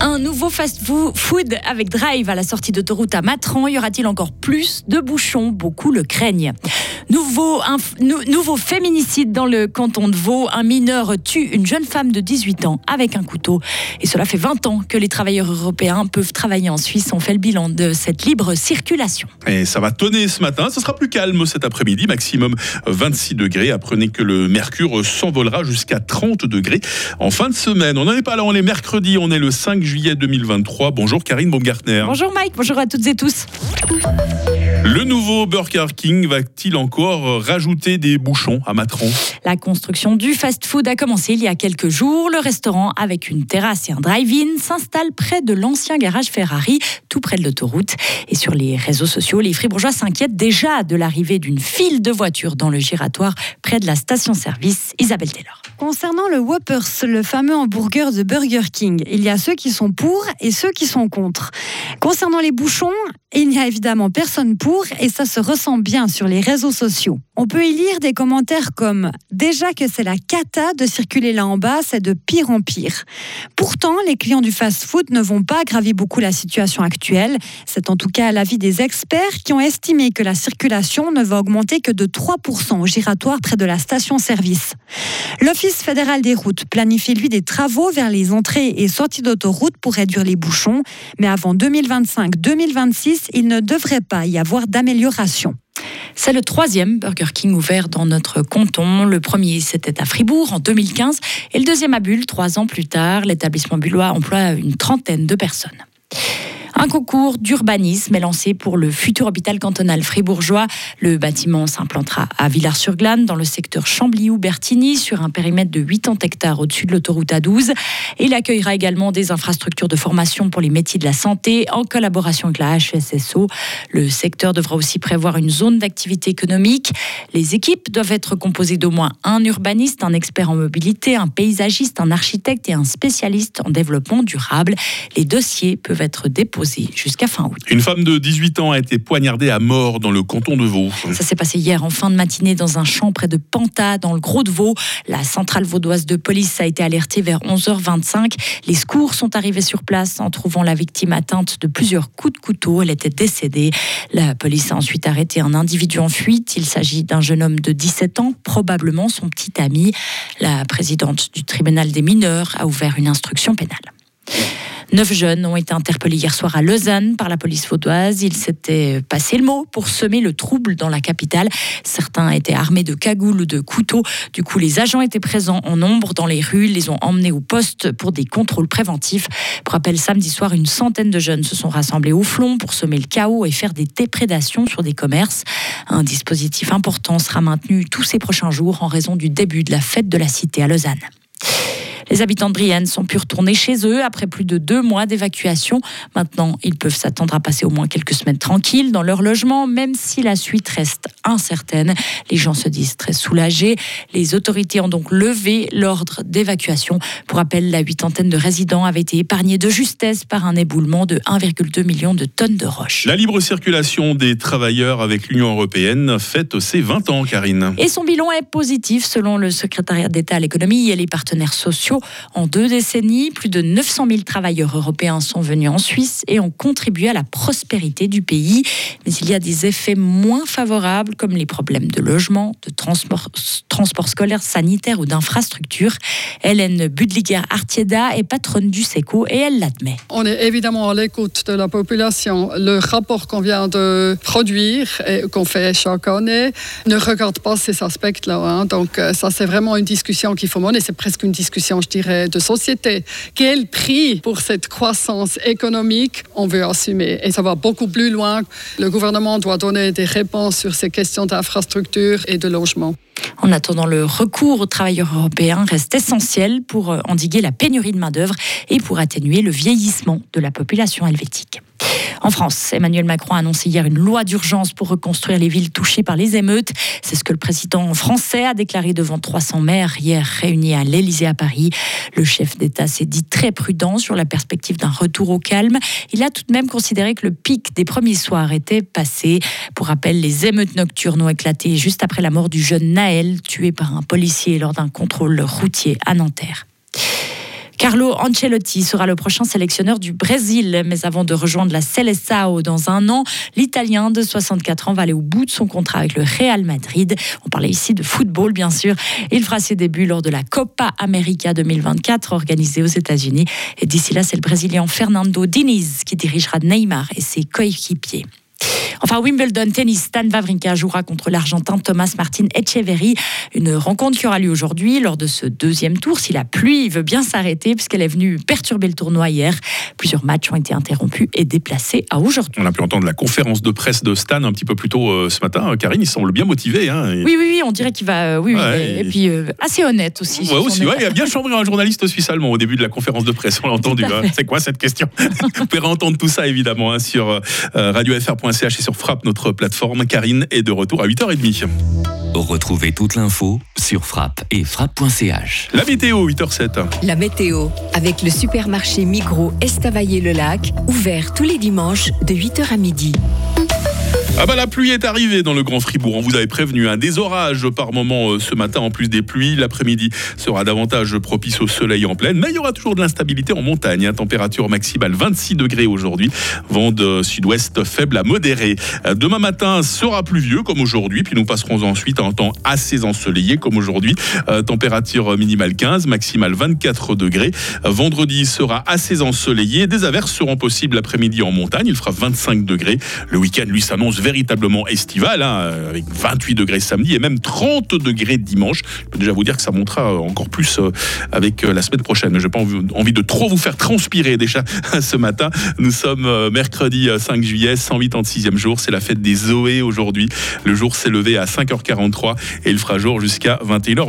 Un nouveau fast-food avec Drive à la sortie d'autoroute à Matran. Y aura-t-il encore plus de bouchons? Beaucoup le craignent. Nouveau, nouveau féminicide dans le canton de Vaud. Un mineur tue une jeune femme de 18 ans avec un couteau. Et cela fait 20 ans que les travailleurs européens peuvent travailler en Suisse. On fait le bilan de cette libre circulation. Et ça va tonner ce matin. Ce sera plus calme cet après-midi. Maximum 26 degrés. Apprenez que le mercure s'envolera jusqu'à 30 degrés en fin de semaine. On n'en est pas là. On est mercredi. On est le 5 juillet 2023. Bonjour Karine Baumgartner. Bonjour Mike. Bonjour à toutes et tous. Le nouveau Burger King va-t-il encore rajouter des bouchons à Matron La construction du fast-food a commencé il y a quelques jours. Le restaurant, avec une terrasse et un drive-in, s'installe près de l'ancien garage Ferrari, tout près de l'autoroute. Et sur les réseaux sociaux, les fribourgeois s'inquiètent déjà de l'arrivée d'une file de voitures dans le giratoire près de la station-service Isabelle Taylor. Concernant le Whoppers, le fameux hamburger de Burger King, il y a ceux qui sont pour et ceux qui sont contre. Concernant les bouchons, il n'y a évidemment personne pour et ça se ressent bien sur les réseaux sociaux. On peut y lire des commentaires comme Déjà que c'est la cata de circuler là en bas, c'est de pire en pire. Pourtant, les clients du fast-food ne vont pas aggraver beaucoup la situation actuelle. C'est en tout cas l'avis des experts qui ont estimé que la circulation ne va augmenter que de 3% au giratoire près de la station-service. L'Office fédéral des routes planifie lui des travaux vers les entrées et sorties d'autoroute pour réduire les bouchons, mais avant 2025-2026, il ne devrait pas y avoir d'amélioration. C'est le troisième Burger King ouvert dans notre canton. Le premier, c'était à Fribourg en 2015 et le deuxième à Bulle, trois ans plus tard. L'établissement bullois emploie une trentaine de personnes. Un concours d'urbanisme est lancé pour le futur hôpital cantonal fribourgeois. Le bâtiment s'implantera à Villars-sur-Glane, dans le secteur Chambly-ou-Bertigny, sur un périmètre de 80 hectares au-dessus de l'autoroute A12. Il accueillera également des infrastructures de formation pour les métiers de la santé en collaboration avec la HSSO. Le secteur devra aussi prévoir une zone d'activité économique. Les équipes doivent être composées d'au moins un urbaniste, un expert en mobilité, un paysagiste, un architecte et un spécialiste en développement durable. Les dossiers peuvent être déposés jusqu'à fin août. Une femme de 18 ans a été poignardée à mort dans le canton de Vaud. Ça s'est passé hier en fin de matinée dans un champ près de Panta, dans le Gros de Vaud. La centrale vaudoise de police a été alertée vers 11h25. Les secours sont arrivés sur place en trouvant la victime atteinte de plusieurs coups de couteau. Elle était décédée. La police a ensuite arrêté un individu en fuite. Il s'agit d'un jeune homme de 17 ans, probablement son petit ami. La présidente du tribunal des mineurs a ouvert une instruction pénale. Neuf jeunes ont été interpellés hier soir à Lausanne par la police vaudoise. Ils s'étaient passé le mot pour semer le trouble dans la capitale. Certains étaient armés de cagoules ou de couteaux. Du coup, les agents étaient présents en nombre dans les rues, les ont emmenés au poste pour des contrôles préventifs. Pour rappel, samedi soir, une centaine de jeunes se sont rassemblés au flon pour semer le chaos et faire des déprédations sur des commerces. Un dispositif important sera maintenu tous ces prochains jours en raison du début de la fête de la cité à Lausanne. Les habitants de Brienne sont pu retourner chez eux après plus de deux mois d'évacuation. Maintenant, ils peuvent s'attendre à passer au moins quelques semaines tranquilles dans leur logement, même si la suite reste incertaine. Les gens se disent très soulagés. Les autorités ont donc levé l'ordre d'évacuation. Pour rappel, la huitantaine de résidents avait été épargnée de justesse par un éboulement de 1,2 million de tonnes de roches. La libre circulation des travailleurs avec l'Union européenne fête ses 20 ans, Karine. Et son bilan est positif selon le secrétariat d'État à l'économie et les partenaires sociaux. En deux décennies, plus de 900 000 travailleurs européens sont venus en Suisse et ont contribué à la prospérité du pays. Mais il y a des effets moins favorables comme les problèmes de logement, de transport, scolaire, sanitaire ou d'infrastructure. Hélène Budliger-Artieda est patronne du SECO et elle l'admet. On est évidemment à l'écoute de la population. Le rapport qu'on vient de produire et qu'on fait chaque année ne regarde pas ces aspects-là. Hein. Donc euh, ça, c'est vraiment une discussion qu'il faut mener. C'est presque une discussion, je dirais, de société. Quel prix pour cette croissance économique on veut assumer Et ça va beaucoup plus loin. Le gouvernement doit donner des réponses sur ces questions d'infrastructure et de logement. En attendant, le recours aux travailleurs européens reste essentiel pour endiguer la pénurie de main-d'œuvre et pour atténuer le vieillissement de la population helvétique. En France, Emmanuel Macron a annoncé hier une loi d'urgence pour reconstruire les villes touchées par les émeutes. C'est ce que le président français a déclaré devant 300 maires hier réunis à l'Élysée à Paris. Le chef d'État s'est dit très prudent sur la perspective d'un retour au calme. Il a tout de même considéré que le pic des premiers soirs était passé. Pour rappel, les émeutes nocturnes ont éclaté juste après la mort du jeune Naël, tué par un policier lors d'un contrôle routier à Nanterre. Carlo Ancelotti sera le prochain sélectionneur du Brésil, mais avant de rejoindre la Seleção dans un an, l'Italien de 64 ans va aller au bout de son contrat avec le Real Madrid. On parlait ici de football, bien sûr. Il fera ses débuts lors de la Copa América 2024 organisée aux États-Unis. Et d'ici là, c'est le Brésilien Fernando Diniz qui dirigera Neymar et ses coéquipiers. Enfin, Wimbledon tennis, Stan Wawrinka jouera contre l'Argentin Thomas Martin Echeverry. Une rencontre qui aura lieu aujourd'hui lors de ce deuxième tour. Si la pluie veut bien s'arrêter, puisqu'elle est venue perturber le tournoi hier, plusieurs matchs ont été interrompus et déplacés à aujourd'hui. On a pu entendre la conférence de presse de Stan un petit peu plus tôt euh, ce matin. Karine, il semble bien motivé. Hein, oui, oui, oui, on dirait qu'il va. Euh, oui, et, puis euh, assez honnête aussi. Ouais, aussi, ouais, il a bien chambré un journaliste suisse-allemand au début de la conférence de presse. On l'a entendu. Hein. C'est quoi cette question? Vous pouvez entendre tout ça évidemment hein, sur radiofr.ch et sur Frappe, notre plateforme. Karine est de retour à 8h30. Retrouvez toute l'info sur frappe et frappe.ch. La météo, 8h07. La météo, avec le supermarché Migros Estavayer-le-Lac, ouvert tous les dimanches de 8h à midi. Ah bah la pluie est arrivée dans le Grand Fribourg. On vous avait prévenu un hein. des orages par moment euh, ce matin en plus des pluies. L'après-midi sera davantage propice au soleil en pleine, mais il y aura toujours de l'instabilité en montagne. Hein. Température maximale 26 degrés aujourd'hui, vent de sud-ouest faible à modéré. Euh, demain matin sera pluvieux comme aujourd'hui, puis nous passerons ensuite à un temps assez ensoleillé comme aujourd'hui. Euh, température minimale 15, maximale 24 degrés. vendredi sera assez ensoleillé. Des averses seront possibles l'après-midi en montagne. Il fera 25 degrés. Le week-end lui s'annonce véritablement estival, hein, avec 28 degrés samedi et même 30 degrés dimanche. Je peux déjà vous dire que ça montera encore plus euh, avec euh, la semaine prochaine. Je n'ai pas envie de trop vous faire transpirer déjà ce matin. Nous sommes euh, mercredi 5 juillet, 186e jour. C'est la fête des Zoé aujourd'hui. Le jour s'est levé à 5h43 et il fera jour jusqu'à 21h.